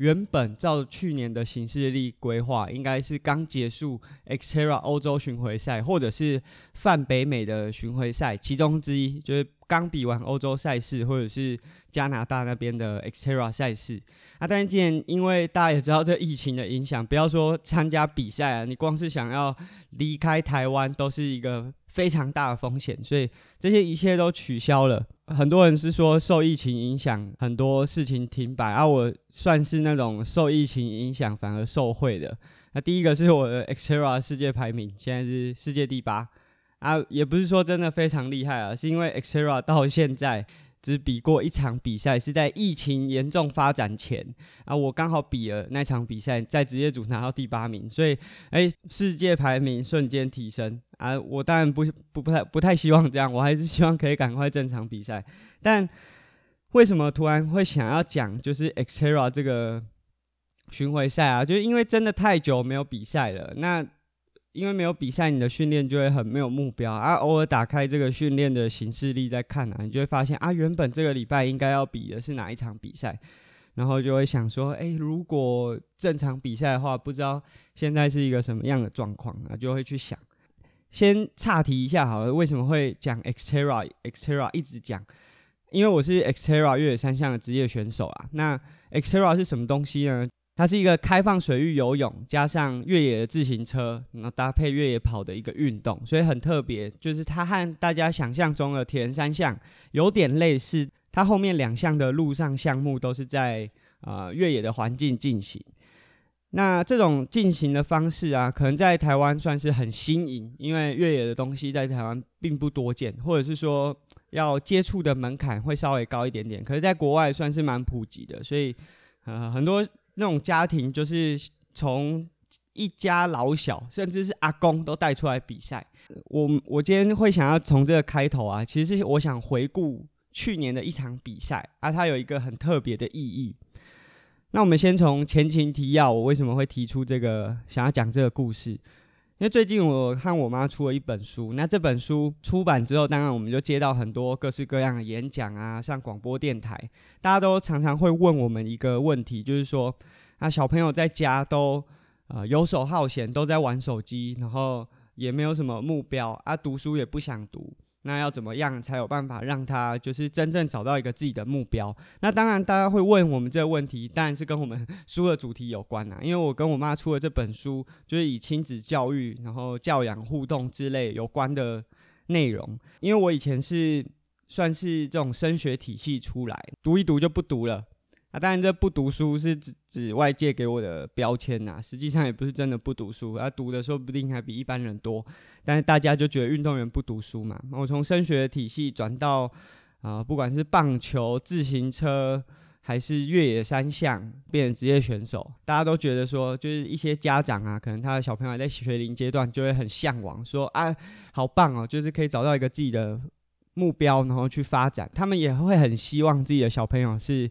原本照去年的行事历规划，应该是刚结束 Xterra 欧洲巡回赛，或者是泛北美的巡回赛其中之一，就是刚比完欧洲赛事，或者是加拿大那边的 Xterra 赛事。啊，但是今年因为大家也知道这疫情的影响，不要说参加比赛啊，你光是想要离开台湾都是一个非常大的风险，所以这些一切都取消了。很多人是说受疫情影响，很多事情停摆，而、啊、我算是那种受疫情影响反而受惠的。那第一个是我的 Xterra 世界排名现在是世界第八，啊，也不是说真的非常厉害啊，是因为 Xterra 到现在。只比过一场比赛，是在疫情严重发展前啊，我刚好比了那场比赛，在职业组拿到第八名，所以哎、世界排名瞬间提升啊！我当然不不不太不太希望这样，我还是希望可以赶快正常比赛。但为什么突然会想要讲就是 Xterra 这个巡回赛啊？就是因为真的太久没有比赛了，那。因为没有比赛，你的训练就会很没有目标啊。偶尔打开这个训练的形式历再看啊，你就会发现啊，原本这个礼拜应该要比的是哪一场比赛，然后就会想说，哎，如果正常比赛的话，不知道现在是一个什么样的状况啊，就会去想。先岔题一下好了，为什么会讲 Xterra？Xterra 一直讲，因为我是 Xterra 越野三项的职业选手啊。那 Xterra 是什么东西呢？它是一个开放水域游泳加上越野的自行车，然后搭配越野跑的一个运动，所以很特别。就是它和大家想象中的铁人三项有点类似，它后面两项的陆上项目都是在呃越野的环境进行。那这种进行的方式啊，可能在台湾算是很新颖，因为越野的东西在台湾并不多见，或者是说要接触的门槛会稍微高一点点。可是，在国外算是蛮普及的，所以呃很多。那种家庭就是从一家老小，甚至是阿公都带出来比赛。我我今天会想要从这个开头啊，其实是我想回顾去年的一场比赛啊，它有一个很特别的意义。那我们先从前情提要，我为什么会提出这个想要讲这个故事？因为最近我和我妈出了一本书，那这本书出版之后，当然我们就接到很多各式各样的演讲啊，像广播电台，大家都常常会问我们一个问题，就是说，啊，小朋友在家都呃游手好闲，都在玩手机，然后也没有什么目标啊，读书也不想读。那要怎么样才有办法让他就是真正找到一个自己的目标？那当然，大家会问我们这个问题，当然是跟我们 书的主题有关啊。因为我跟我妈出的这本书，就是以亲子教育、然后教养互动之类有关的内容。因为我以前是算是这种升学体系出来，读一读就不读了。啊，当然，这不读书是指指外界给我的标签呐，实际上也不是真的不读书，啊，读的说不定还比一般人多。但是大家就觉得运动员不读书嘛。我从升学体系转到啊、不管是棒球、自行车还是越野三项，变成职业选手，大家都觉得说，就是一些家长啊，可能他的小朋友在学龄阶段，就会很向往，说啊，好棒哦，就是可以找到一个自己的目标，然后去发展。他们也会很希望自己的小朋友是。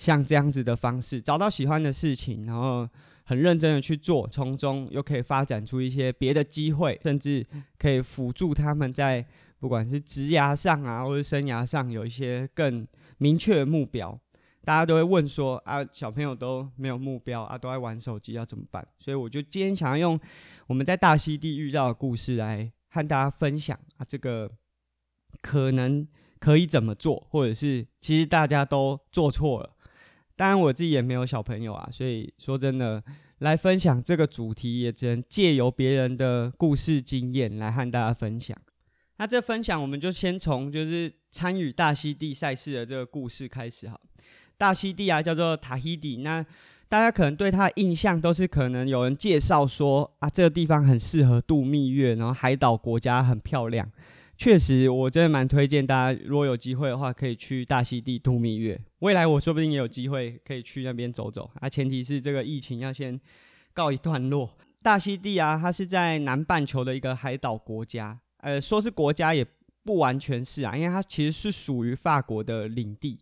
像这样子的方式，找到喜欢的事情，然后很认真的去做，从中又可以发展出一些别的机会，甚至可以辅助他们在不管是职涯上啊，或者生涯上有一些更明确的目标。大家都会问说啊，小朋友都没有目标啊，都爱玩手机要怎么办？所以我就今天想要用我们在大溪地遇到的故事来和大家分享啊，这个可能可以怎么做，或者是其实大家都做错了。当然，我自己也没有小朋友啊，所以说真的来分享这个主题，也只能借由别人的故事经验来和大家分享。那这分享，我们就先从就是参与大溪地赛事的这个故事开始哈。大溪地啊，叫做塔希蒂，那大家可能对它的印象都是可能有人介绍说啊，这个地方很适合度蜜月，然后海岛国家很漂亮。确实，我真的蛮推荐大家，如果有机会的话，可以去大溪地度蜜月。未来我说不定也有机会可以去那边走走啊，前提是这个疫情要先告一段落。大溪地啊，它是在南半球的一个海岛国家，呃，说是国家也不完全是啊，因为它其实是属于法国的领地。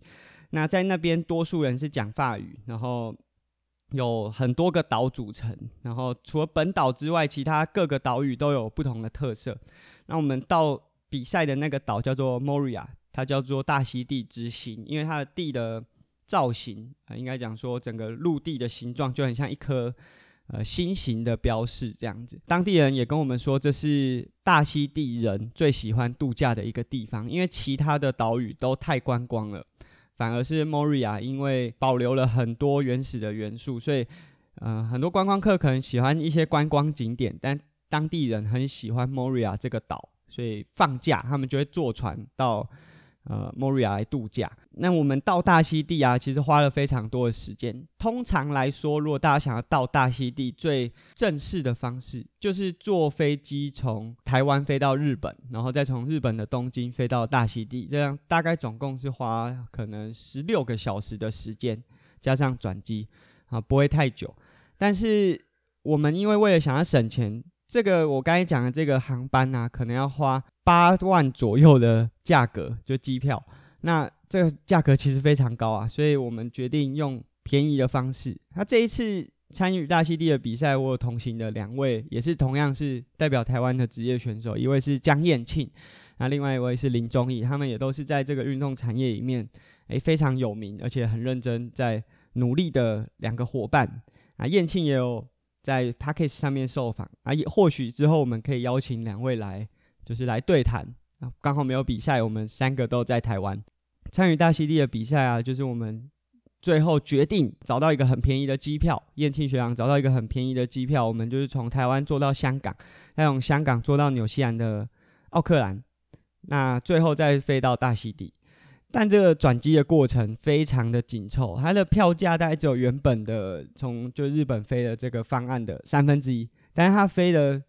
那在那边，多数人是讲法语，然后有很多个岛组成。然后除了本岛之外，其他各个岛屿都有不同的特色。那我们到比赛的那个岛叫做 Moria，它叫做大溪地之心，因为它的地的造型、应该讲说整个陆地的形状就很像一颗呃心形的标示这样子。当地人也跟我们说，这是大溪地人最喜欢度假的一个地方，因为其他的岛屿都太观光了。反而是 Moria，因为保留了很多原始的元素，所以，呃，很多观光客可能喜欢一些观光景点，但当地人很喜欢 Moria 这个岛，所以放假他们就会坐船到。呃，Moria 来度假。那我们到大溪地啊，其实花了非常多的时间。通常来说，如果大家想要到大溪地，最正式的方式就是坐飞机从台湾飞到日本，然后再从日本的东京飞到大溪地，这样大概总共是花可能十六个小时的时间，加上转机啊，不会太久。但是我们因为为了想要省钱。这个我刚才讲的这个航班啊，可能要花八万左右的价格，就机票。那这个价格其实非常高啊，所以我们决定用便宜的方式。那这一次参与大溪地的比赛，我有同行的两位，也是同样是代表台湾的职业选手，一位是江彦庆，那另外一位是林宗义，他们也都是在这个运动产业里面，诶非常有名，而且很认真在努力的两个伙伴啊。彦庆也有。在 Podcast 上面受访啊，也或许之后我们可以邀请两位来，就是来对谈啊。刚好没有比赛，我们三个都在台湾参与大溪地的比赛啊。就是我们最后决定找到一个很便宜的机票，燕庆学长找到一个很便宜的机票，我们就是从台湾坐到香港，再从香港坐到纽西兰的奥克兰，那最后再飞到大溪地。但这个转机的过程非常的紧凑，它的票价大概只有原本的从就日本飞的这个方案的三分之一，但是它飞的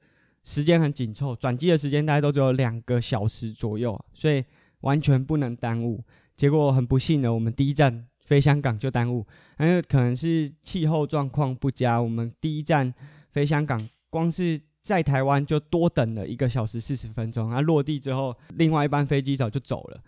时间很紧凑，转机的时间大概都只有两个小时左右，所以完全不能耽误。结果很不幸的，我们第一站飞香港就耽误，因为可能是气候状况不佳，我们第一站飞香港，光是在台湾就多等了一个小时四十分钟，它落地之后，另外一班飞机早就走了。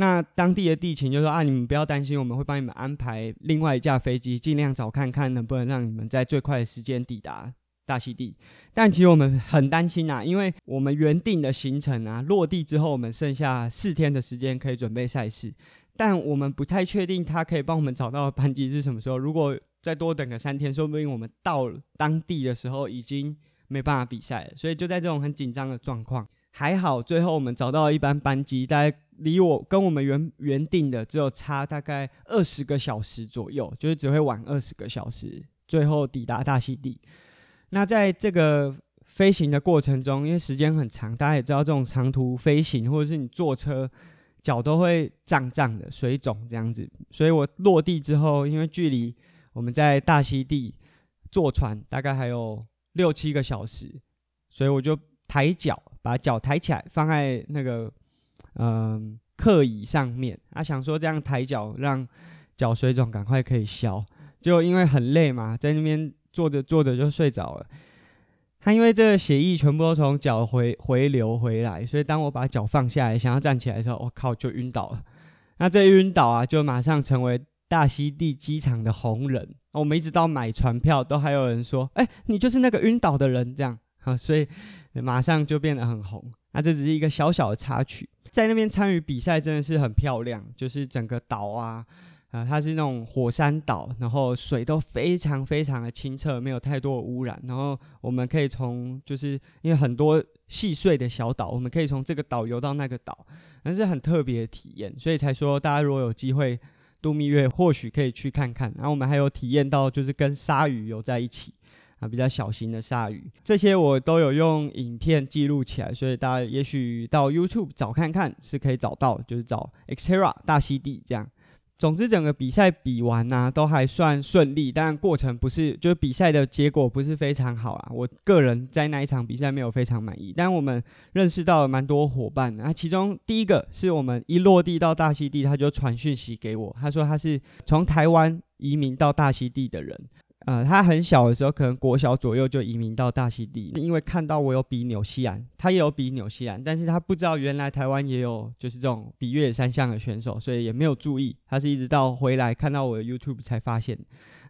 那当地的地勤就说啊，你们不要担心，我们会帮你们安排另外一架飞机，尽量早看看能不能让你们在最快的时间抵达大溪地。但其实我们很担心啊，因为我们原定的行程啊，落地之后我们剩下四天的时间可以准备赛事，但我们不太确定他可以帮我们找到的班机是什么时候。如果再多等个三天，说不定我们到当地的时候已经没办法比赛了。所以就在这种很紧张的状况，还好最后我们找到一班班机，大概。离我跟我们原原定的只有差大概二十个小时左右，就是只会晚二十个小时，最后抵达大溪地。那在这个飞行的过程中，因为时间很长，大家也知道这种长途飞行或者是你坐车，脚都会胀胀的、水肿这样子。所以我落地之后，因为距离我们在大溪地坐船大概还有六七个小时，所以我就抬脚，把脚抬起来，放在那个。嗯，客椅上面，他、啊、想说这样抬脚让脚水肿赶快可以消，就因为很累嘛，在那边坐着坐着就睡着了。他因为这个血液全部都从脚回回流回来，所以当我把脚放下来想要站起来的时候，我靠就晕倒了。那这晕倒啊，就马上成为大溪地机场的红人。我们一直到买船票都还有人说，哎、你就是那个晕倒的人这样啊，所以马上就变得很红。那这只是一个小小的插曲。在那边参与比赛真的是很漂亮，就是整个岛啊，啊、它是那种火山岛，然后水都非常非常的清澈，没有太多的污染。然后我们可以从，就是因为很多细碎的小岛，我们可以从这个岛游到那个岛，那是很特别的体验。所以才说，大家如果有机会度蜜月，或许可以去看看。然后我们还有体验到，就是跟鲨鱼游在一起。啊，比较小型的鲨鱼，这些我都有用影片记录起来，所以大家也许到 YouTube 找看看是可以找到，就是找 Xterra 大溪地这样。总之，整个比赛比完呢、都还算顺利，但过程不是，就是比赛的结果不是非常好啊。我个人在那一场比赛没有非常满意，但我们认识到了蛮多伙伴啊。其中第一个是我们一落地到大溪地，他就传讯息给我，他说他是从台湾移民到大溪地的人。呃，他很小的时候，可能国小左右就移民到大溪地，因为看到我有比纽西兰，他也有比纽西兰，但是他不知道原来台湾也有就是这种比越野三项的选手，所以也没有注意。他是一直到回来看到我的 YouTube 才发现，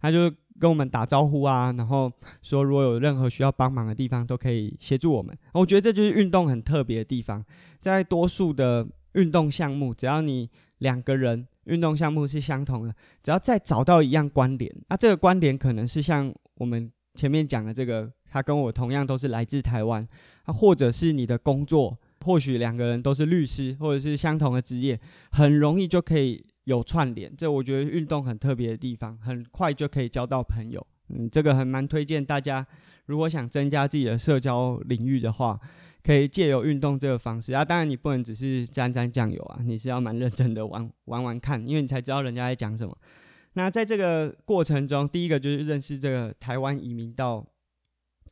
他就跟我们打招呼啊，然后说如果有任何需要帮忙的地方，都可以协助我们。我觉得这就是运动很特别的地方，在多数的运动项目，只要你两个人。运动项目是相同的，只要再找到一样关联，那、这个关联可能是像我们前面讲的这个，他跟我同样都是来自台湾，啊，或者是你的工作，或许两个人都是律师，或者是相同的职业，很容易就可以有串联。这我觉得运动很特别的地方，很快就可以交到朋友。嗯，这个还蛮推荐大家，如果想增加自己的社交领域的话。可以借由运动这个方式啊，当然你不能只是沾沾酱油啊，你是要蛮认真的玩玩玩看，因为你才知道人家在讲什么。那在这个过程中，第一个就是认识这个台湾移民到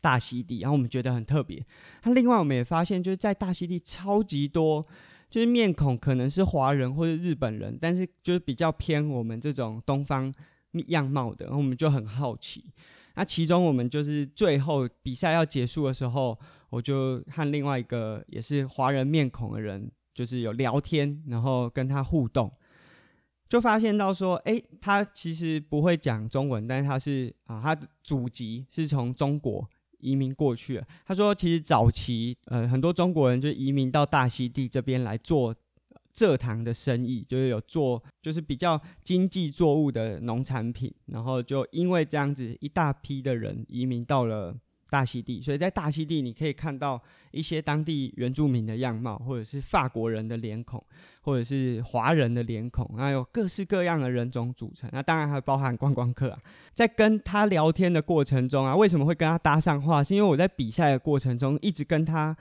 大溪地，然后我们觉得很特别。那另外我们也发现，就是在大溪地超级多，就是面孔可能是华人或者日本人，但是就是比较偏我们这种东方样貌的，然后我们就很好奇。那其中我们就是最后比赛要结束的时候。我就和另外一个也是华人面孔的人，就是有聊天，然后跟他互动，就发现到说，哎，他其实不会讲中文，但是他是啊，他的祖籍是从中国移民过去的。他说，其实早期呃很多中国人就移民到大溪地这边来做蔗糖的生意，就是有做就是比较经济作物的农产品，然后就因为这样子，一大批的人移民到了。大溪地，所以在大溪地你可以看到一些当地原住民的样貌，或者是法国人的脸孔，或者是华人的脸孔，那有各式各样的人种组成。那当然还包含观光客啊。在跟他聊天的过程中啊，为什么会跟他搭上话？是因为我在比赛的过程中一直跟他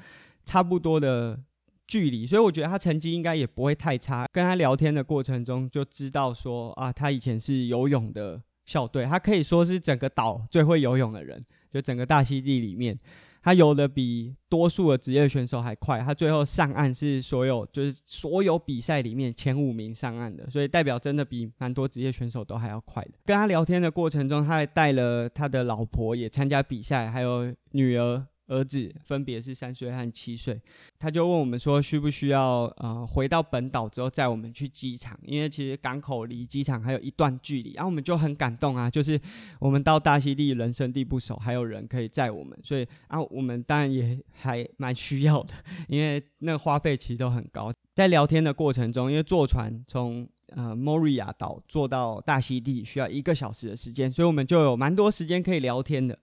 差不多的距离，所以我觉得他成绩应该也不会太差。跟他聊天的过程中就知道说啊，他以前是游泳的校队，他可以说是整个岛最会游泳的人。就整个大溪地里面，他游的比多数的职业选手还快。他最后上岸是所有就是所有比赛里面前五名上岸的，所以代表真的比蛮多职业选手都还要快的。跟他聊天的过程中，他还带了他的老婆也参加比赛，还有女儿。儿子分别是三岁和七岁，他就问我们说，需不需要呃回到本岛之后载我们去机场？因为其实港口离机场还有一段距离，然后我们就很感动啊，就是我们到大溪地人生地不熟，还有人可以载我们，所以啊我们当然也还蛮需要的，因为那个花费其实都很高。在聊天的过程中，因为坐船从呃莫瑞亚岛坐到大溪地需要一个小时的时间，所以我们就有蛮多时间可以聊天的。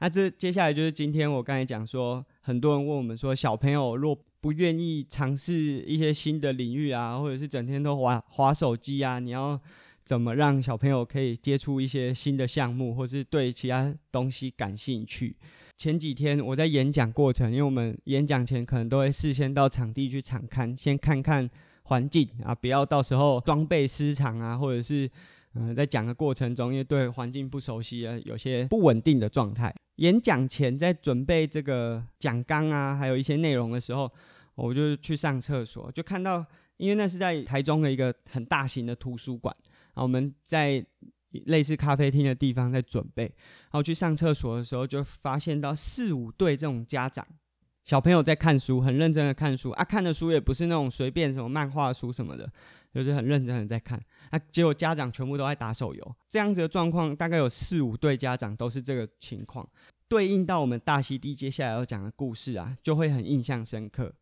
那这接下来就是今天我刚才讲说，很多人问我们说，小朋友若不愿意尝试一些新的领域啊，或者是整天都滑滑手机啊，你要怎么让小朋友可以接触一些新的项目，或是对其他东西感兴趣？前几天我在演讲过程，因为我们演讲前可能都会事先到场地去场勘，先看看环境啊，不要到时候装备失常啊，或者是。嗯，在讲的过程中，因为对环境不熟悉啊，有些不稳定的状态。演讲前在准备这个讲纲啊，还有一些内容的时候，我就去上厕所，就看到，因为那是在台中的一个很大型的图书馆，啊我们在类似咖啡厅的地方在准备，然后去上厕所的时候，就发现到四五对这种家长。小朋友在看书，很认真的看书啊，看的书也不是那种随便什么漫画书什么的，就是很认真的在看啊。结果家长全部都在打手游，这样子的状况大概有四五对家长都是这个情况，对应到我们大溪地接下来要讲的故事啊，就会很印象深刻。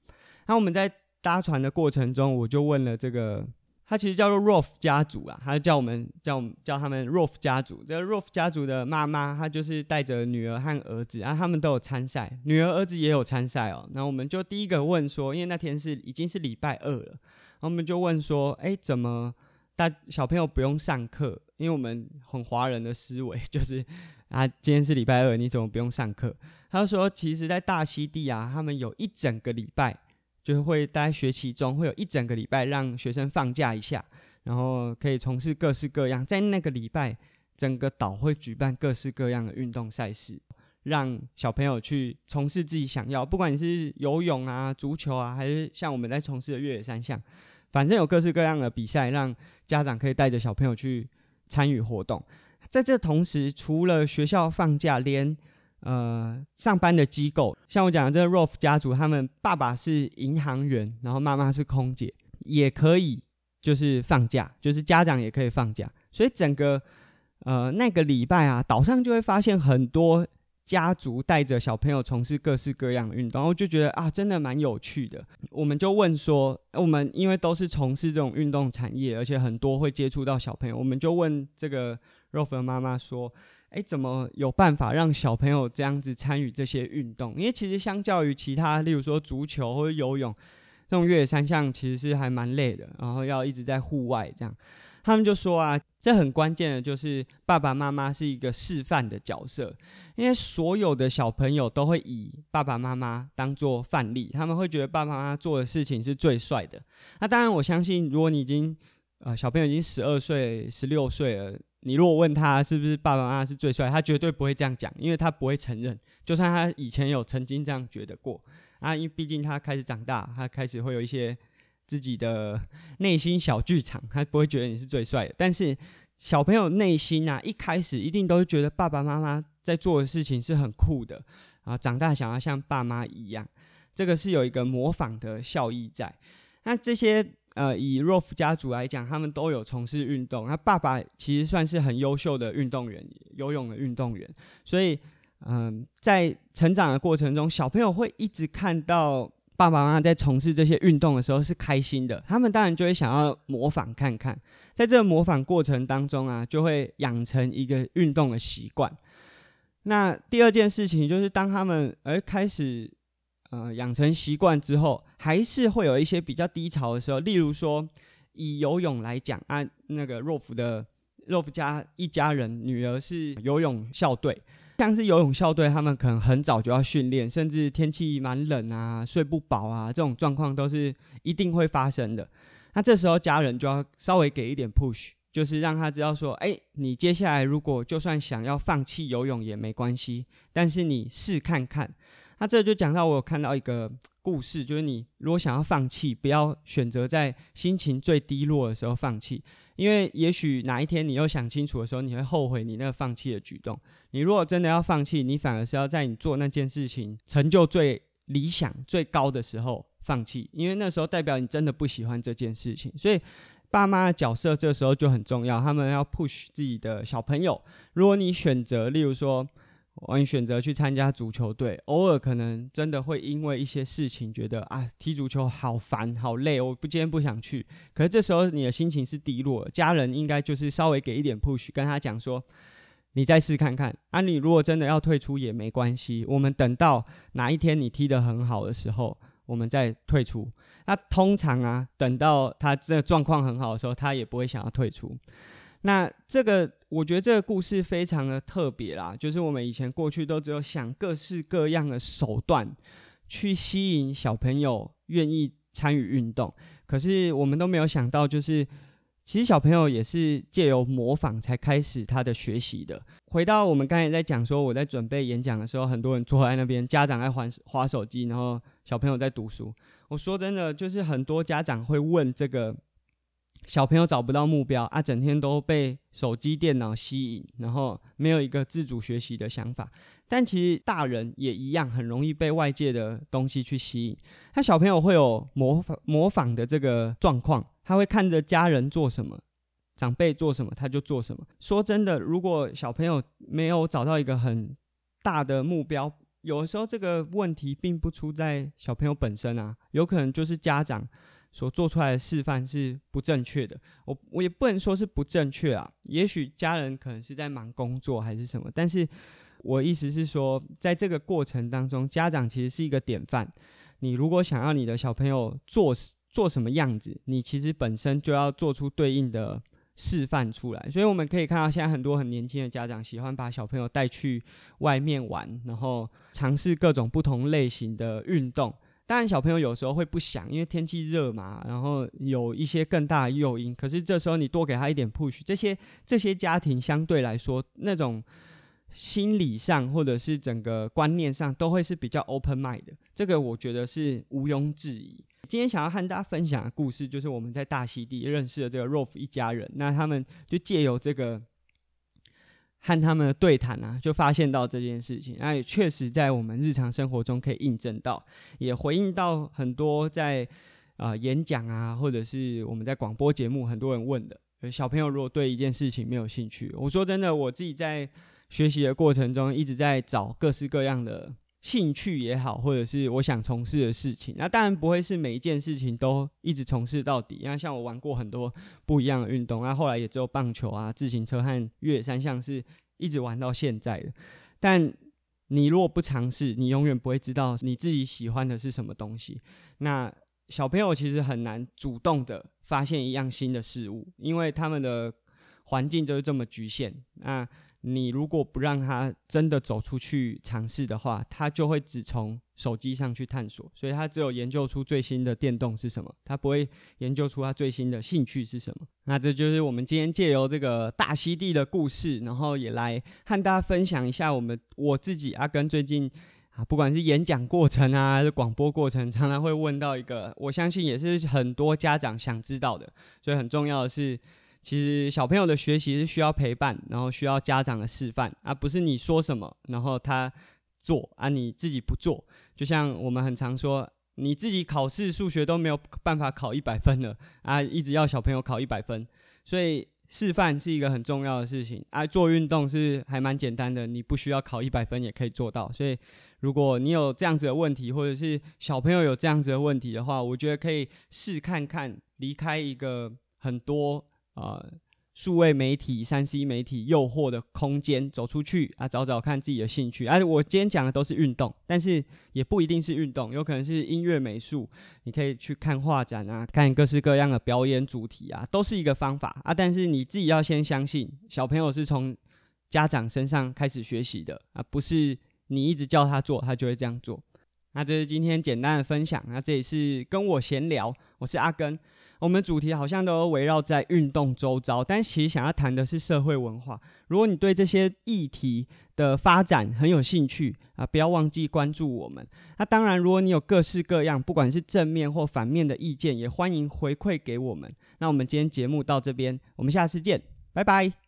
那我们在搭船的过程中，我就问了这个。他其实叫做 Rolf 家族啊，他就叫我们叫我们叫他们 Rolf 家族。这个 Rolf 家族的妈妈，她就是带着女儿和儿子，啊，他们都有参赛，女儿儿子也有参赛哦。那我们就第一个问说，因为那天是已经是礼拜二了，然后我们就问说，哎，怎么大小朋友不用上课？因为我们很华人的思维 就是啊，今天是礼拜二，你怎么不用上课？他说，其实，在大溪地啊，他们有一整个礼拜。就是会待学期中，会有一整个礼拜让学生放假一下，然后可以从事各式各样。在那个礼拜，整个岛会举办各式各样的运动赛事，让小朋友去从事自己想要，不管你是游泳啊、足球啊，还是像我们在从事的越野三项，反正有各式各样的比赛，让家长可以带着小朋友去参与活动。在这同时，除了学校放假，连呃上班的机构，像我讲的这个 Rolf 家族，他们爸爸是银行员，然后妈妈是空姐，也可以就是放假，就是家长也可以放假。所以整个呃那个礼拜啊，岛上就会发现很多。家族带着小朋友从事各式各样的运动，然后就觉得啊，真的蛮有趣的。我们就问说，我们因为都是从事这种运动产业，而且很多会接触到小朋友，我们就问这个 Rolf 妈妈说：“哎，怎么有办法让小朋友这样子参与这些运动？因为其实相较于其他，例如说足球或者游泳这种越野三项，其实是还蛮累的，然后要一直在户外这样。”他们就说啊，这很关键的，就是爸爸妈妈是一个示范的角色，因为所有的小朋友都会以爸爸妈妈当做范例，他们会觉得爸爸妈妈做的事情是最帅的。那当然，我相信，如果你已经呃小朋友已经十二岁、十六岁了，你如果问他是不是爸爸妈妈是最帅，他绝对不会这样讲，因为他不会承认，就算他以前有曾经这样觉得过啊，因为毕竟他开始长大，他开始会有一些。自己的内心小剧场，他不会觉得你是最帅的。但是小朋友内心啊，一开始一定都是觉得爸爸妈妈在做的事情是很酷的，啊长大想要像爸妈一样，这个是有一个模仿的效益在。那这些呃，以 Rolf 家族来讲，他们都有从事运动。那爸爸其实算是很优秀的运动员，游泳的运动员。所以嗯、在成长的过程中，小朋友会一直看到。爸爸妈妈在从事这些运动的时候是开心的，他们当然就会想要模仿看看，在这个模仿过程当中啊，就会养成一个运动的习惯。那第二件事情就是，当他们而开始呃养成习惯之后，还是会有一些比较低潮的时候，例如说以游泳来讲啊，那个 Rolf 的 Rolf 家一家人女儿是游泳校队。像是游泳校队，他们可能很早就要训练，甚至天气蛮冷啊，睡不饱啊，这种状况都是一定会发生的。那这时候家人就要稍微给一点 push，就是让他知道说，哎，你接下来如果就算想要放弃游泳也没关系，但是你试看看。那这就讲到我有看到一个故事，就是你如果想要放弃，不要选择在心情最低落的时候放弃。因为也许哪一天你又想清楚的时候，你会后悔你那个放弃的举动。你如果真的要放弃，你反而是要在你做那件事情成就最理想、最高的时候放弃，因为那时候代表你真的不喜欢这件事情。所以爸妈的角色这时候就很重要，他们要 push 自己的小朋友。如果你选择，例如说，你选择去参加足球队，偶尔可能真的会因为一些事情觉得啊，踢足球好烦好累，我不今天不想去。可是这时候你的心情是低落，家人应该就是稍微给一点 push，跟他讲说，你再试看看。啊，你如果真的要退出也没关系，我们等到哪一天你踢得很好的时候，我们再退出。那通常啊，等到他这状况很好的时候，他也不会想要退出。那这个，我觉得这个故事非常的特别啦，就是我们以前过去都只有想各式各样的手段去吸引小朋友愿意参与运动，可是我们都没有想到，就是其实小朋友也是借由模仿才开始他的学习的。回到我们刚才在讲说，我在准备演讲的时候，很多人坐在那边，家长在玩滑手机，然后小朋友在读书。我说真的，就是很多家长会问这个。小朋友找不到目标啊，整天都被手机、电脑吸引，然后没有一个自主学习的想法。但其实大人也一样，很容易被外界的东西去吸引。他小朋友会有模仿模仿的这个状况，他会看着家人做什么，长辈做什么，他就做什么。说真的，如果小朋友没有找到一个很大的目标，有的时候这个问题并不出在小朋友本身啊，有可能就是家长。所做出来的示范是不正确的，我我也不能说是不正确啊，也许家人可能是在忙工作还是什么，但是我意思是说，在这个过程当中，家长其实是一个典范。你如果想要你的小朋友做做什么样子，你其实本身就要做出对应的示范出来。所以我们可以看到，现在很多很年轻的家长喜欢把小朋友带去外面玩，然后尝试各种不同类型的运动。当然，小朋友有时候会不想，因为天气热嘛，然后有一些更大的诱因。可是这时候你多给他一点 push，这些这些家庭相对来说，那种心理上或者是整个观念上都会是比较 open mind 的。这个我觉得是毋庸置疑。今天想要和大家分享的故事，就是我们在大溪地认识的这个 Rolf 一家人。那他们就借由这个和他们的对谈啊，就发现到这件事情，那也确实在我们日常生活中可以印证到，也回应到很多在啊、演讲啊，或者是我们在广播节目很多人问的，小朋友如果对一件事情没有兴趣，我说真的，我自己在学习的过程中一直在找各式各样的兴趣也好，或者是我想从事的事情，那当然不会是每一件事情都一直从事到底，因为像我玩过很多不一样的运动，那后来也只有棒球啊、自行车和越野三项是一直玩到现在的。但你如果不尝试，你永远不会知道你自己喜欢的是什么东西。那小朋友其实很难主动的发现一样新的事物，因为他们的环境就是这么局限。那你如果不让他真的走出去尝试的话，他就会只从手机上去探索，所以他只有研究出最新的电动是什么，他不会研究出他最新的兴趣是什么。那这就是我们今天借由这个大溪地的故事，然后也来和大家分享一下我们我自己阿根最近啊，不管是演讲过程啊，还是广播过程，常常会问到一个，我相信也是很多家长想知道的，所以很重要的是。其实小朋友的学习是需要陪伴，然后需要家长的示范，而不是你说什么，然后他做啊，你自己不做。就像我们很常说，你自己考试数学都没有办法考一百分了啊，一直要小朋友考一百分，所以示范是一个很重要的事情啊。做运动是还蛮简单的，你不需要考一百分也可以做到。所以如果你有这样子的问题，或者是小朋友有这样子的问题的话，我觉得可以试看看，离开一个很多。啊，数位媒体、三 C 媒体诱惑的空间，走出去啊，找找看自己的兴趣。而、啊、我今天讲的都是运动，但是也不一定是运动，有可能是音乐、美术。你可以去看画展啊，看各式各样的表演主题啊，都是一个方法啊。但是你自己要先相信，小朋友是从家长身上开始学习的啊，不是你一直叫他做，他就会这样做。那这是今天简单的分享。那这里是跟我闲聊，我是阿根。我们主题好像都围绕在运动周遭，但其实想要谈的是社会文化。如果你对这些议题的发展很有兴趣啊，不要忘记关注我们。那当然，如果你有各式各样，不管是正面或反面的意见，也欢迎回馈给我们。那我们今天节目到这边，我们下次见，拜拜。